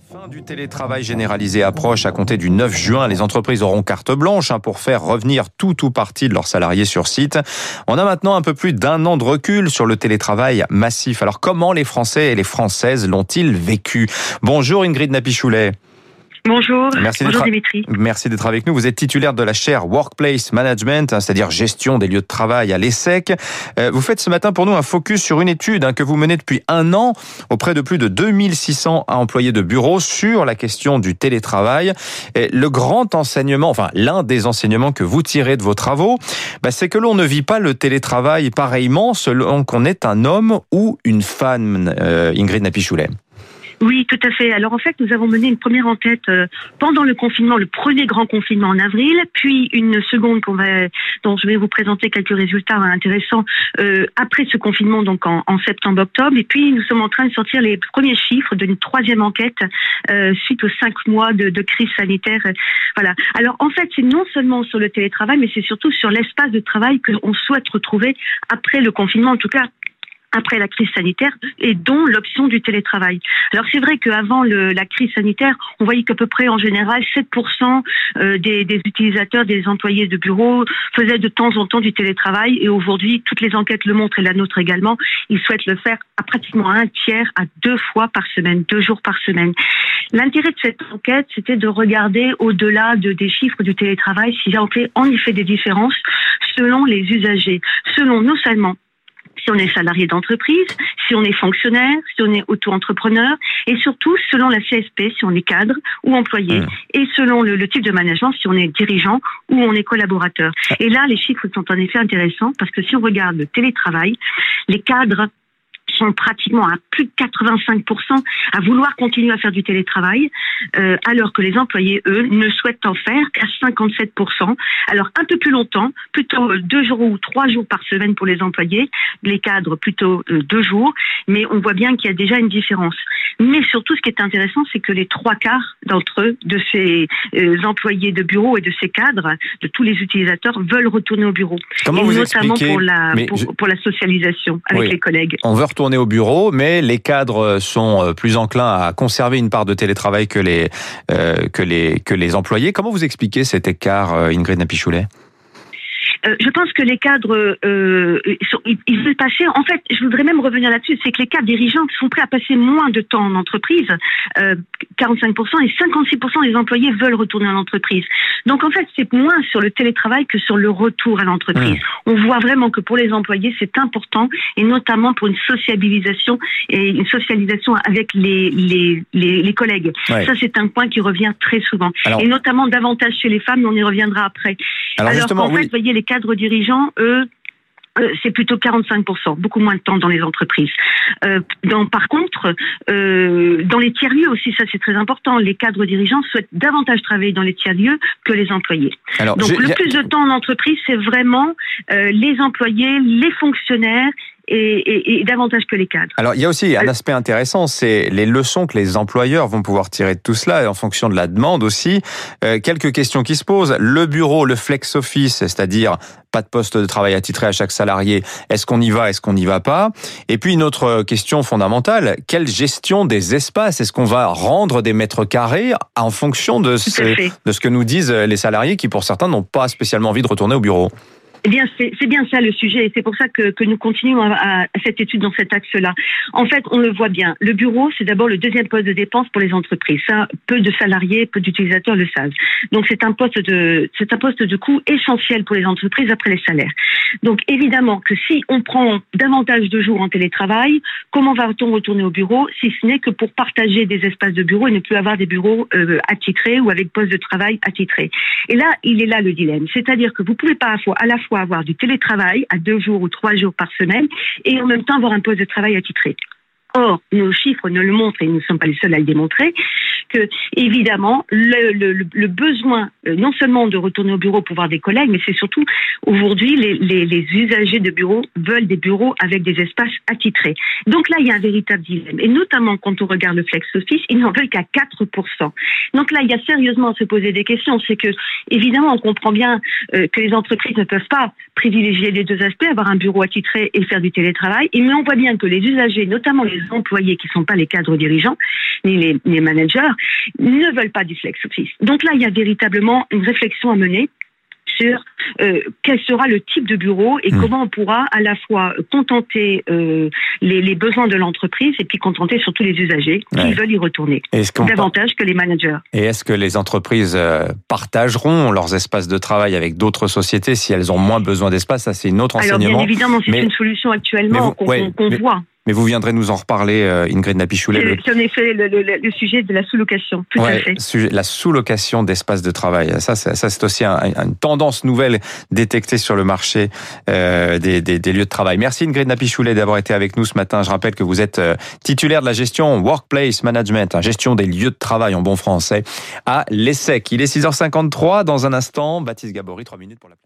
Fin du télétravail généralisé approche à compter du 9 juin. Les entreprises auront carte blanche hein, pour faire revenir tout ou partie de leurs salariés sur site. On a maintenant un peu plus d'un an de recul sur le télétravail massif. Alors comment les Français et les Françaises l'ont-ils vécu? Bonjour Ingrid Napichoulet. Bonjour. Merci Bonjour d'être Dimitri. Merci d'être avec nous. Vous êtes titulaire de la chaire Workplace Management, hein, c'est-à-dire gestion des lieux de travail à l'ESSEC. Euh, Vous faites ce matin pour nous un focus sur une étude hein, que vous menez depuis un an auprès de plus de 2600 employés de bureau sur la question du télétravail. Et le grand enseignement, enfin l'un des enseignements que vous tirez de vos travaux, bah, c'est que l'on ne vit pas le télétravail pareillement selon qu'on est un homme ou une femme, euh, Ingrid Napichoulet. Oui, tout à fait. Alors en fait, nous avons mené une première enquête euh, pendant le confinement, le premier grand confinement en avril, puis une seconde qu'on va, dont je vais vous présenter quelques résultats intéressants euh, après ce confinement, donc en, septembre-octobre. Et puis nous sommes en train de sortir les premiers chiffres d'une troisième enquête euh, suite aux cinq mois de, de crise sanitaire. Voilà. Alors en fait, c'est non seulement sur le télétravail, mais c'est surtout sur l'espace de travail que on souhaite retrouver après le confinement, en tout cas après la crise sanitaire et dont l'option du télétravail. Alors c'est vrai qu'avant la crise sanitaire, on voyait qu'à peu près en général 7% euh, des, des utilisateurs, des employés de bureau faisaient de temps en temps du télétravail et aujourd'hui, toutes les enquêtes le montrent et la nôtre également, ils souhaitent le faire à pratiquement un tiers à deux fois par semaine, deux jours par semaine. L'intérêt de cette enquête, c'était de regarder au-delà de, des chiffres du télétravail s'il y a en effet des différences selon les usagers, selon non seulement si on est salarié d'entreprise, si on est fonctionnaire, si on est auto-entrepreneur, et surtout selon la CSP, si on est cadre ou employé, Mmh. et selon le, le type de management, si on est dirigeant ou on est collaborateur. Et là, les chiffres sont en effet intéressants parce que si on regarde le télétravail, les cadres sont pratiquement à plus de 85% à vouloir continuer à faire du télétravail, euh, alors que les employés, eux, ne souhaitent en faire qu'à 57%. Alors un peu plus longtemps, plutôt euh, deux jours ou trois jours par semaine pour les employés, les cadres plutôt euh, deux jours, mais on voit bien qu'il y a déjà une différence. Mais surtout, ce qui est intéressant, c'est que les trois quarts d'entre eux, de ces euh, employés de bureau et de ces cadres, de tous les utilisateurs, veulent retourner au bureau. Comment et vous notamment expliquez pour la, Mais pour, je- pour la socialisation avec Oui. les collègues. On veut retourner au bureau, mais les cadres sont euh, plus enclins à conserver une part de télétravail que les euh, que les que les employés. Comment vous expliquez cet écart, euh, Ingrid Napichoulet? Euh, je pense que les cadres, euh, ils, sont- ils- ils veulent passer. En fait, je voudrais même revenir là-dessus. C'est que les cadres dirigeants sont prêts à passer moins de temps en entreprise, euh, 45%, et 56% des employés veulent retourner en entreprise. Donc en fait, c'est moins sur le télétravail que sur le retour à l'entreprise. On voit vraiment que pour les employés, c'est important, et notamment pour une sociabilisation et une socialisation avec les les, les, les collègues. Ouais. Ça, c'est un point qui revient très souvent, Alors- et notamment davantage chez les femmes. Mais on y reviendra après. Alors, justement, fait, oui. voyez, les cadres dirigeants, eux, euh, c'est plutôt 45%, beaucoup moins de temps dans les entreprises. Euh, dans, par contre, euh, dans les tiers-lieux aussi, ça c'est très important, les cadres dirigeants souhaitent davantage travailler dans les tiers-lieux que les employés. Alors, Donc le plus de temps en entreprise, c'est vraiment euh, les employés, les fonctionnaires et, et- et davantage que les cadres. alors, il y a aussi un Euh, aspect intéressant, c'est les leçons que les employeurs vont pouvoir tirer de tout cela, et en fonction de la demande aussi. Euh, quelques questions qui se posent. Le bureau, le flex office, c'est-à-dire pas de poste de travail attitré à chaque salarié. Est-ce qu'on y va, est-ce qu'on n'y va pas? Et puis une autre question fondamentale quelle gestion des espaces Est-ce qu'on va rendre des mètres carrés en fonction de ce que nous disent les salariés qui, pour certains, n'ont pas spécialement envie de retourner au bureau? Eh bien, c'est bien ça le sujet, et c'est pour ça que, que nous continuons à, à- cette étude dans cet axe-là. En fait, on le voit bien. Le bureau, c'est d'abord le deuxième poste de dépense pour les entreprises. Ça, peu de salariés, peu d'utilisateurs le savent. Donc, c'est un poste de, c'est un poste de coût essentiel pour les entreprises après les salaires. Donc, évidemment que si on prend davantage de jours en télétravail, comment va-t-on retourner au bureau si ce n'est que pour partager des espaces de bureau et ne plus avoir des bureaux euh, attitrés ou avec poste de travail attitrés? Et là, il est là le dilemme. C'est-à-dire que vous pouvez pas à la fois, fois avoir du télétravail à deux jours ou trois jours par semaine et en même temps avoir un poste de travail attitré. Or, nos chiffres ne le montrent et nous ne sommes pas les seuls à le démontrer que évidemment le, besoin euh, non seulement de retourner au bureau pour voir des collègues, mais c'est surtout aujourd'hui les, usagers de bureaux veulent des bureaux avec des espaces attitrés. Donc là, il y a un véritable dilemme. Et notamment quand on regarde le flex office, ils n'en veulent qu'à 4%. Donc là, il y a sérieusement à se poser des questions. C'est que évidemment, on comprend bien euh, que les entreprises ne peuvent pas privilégier les deux aspects, avoir un bureau attitré et faire du télétravail. Et mais on voit bien que les usagers, notamment les employés qui ne sont pas les cadres dirigeants ni les managers, ne veulent pas du flex office. Donc là, il y a véritablement une réflexion à mener sur euh, quel sera le type de bureau et hmm. comment on pourra à la fois contenter euh, les, les, besoins de l'entreprise et puis contenter surtout les usagers qui veulent y retourner davantage que les managers. Et est-ce que les entreprises euh, partageront leurs espaces de travail avec d'autres sociétés si elles ont moins besoin d'espace? Ça, c'est une autre Alors, enseignement. Bien évidemment, c'est une solution actuellement qu'on voit. Mais vous viendrez nous en reparler, euh, Ingrid Napichoulet. C'est en effet le, le, le, sujet de la sous-location, tout à fait. la sous-location d'espaces de travail. Ça, ça, c'est aussi un, une tendance nouvelle détectée sur le marché euh, des, des, des, lieux de travail. Merci Ingrid Napichoulet d'avoir été avec nous ce matin. Je rappelle que vous êtes euh, titulaire de la gestion Workplace Management, hein, gestion des lieux de travail en bon français, à l'ESSEC. Il est 6h53. Dans un instant, Baptiste Gabory, 3 minutes pour la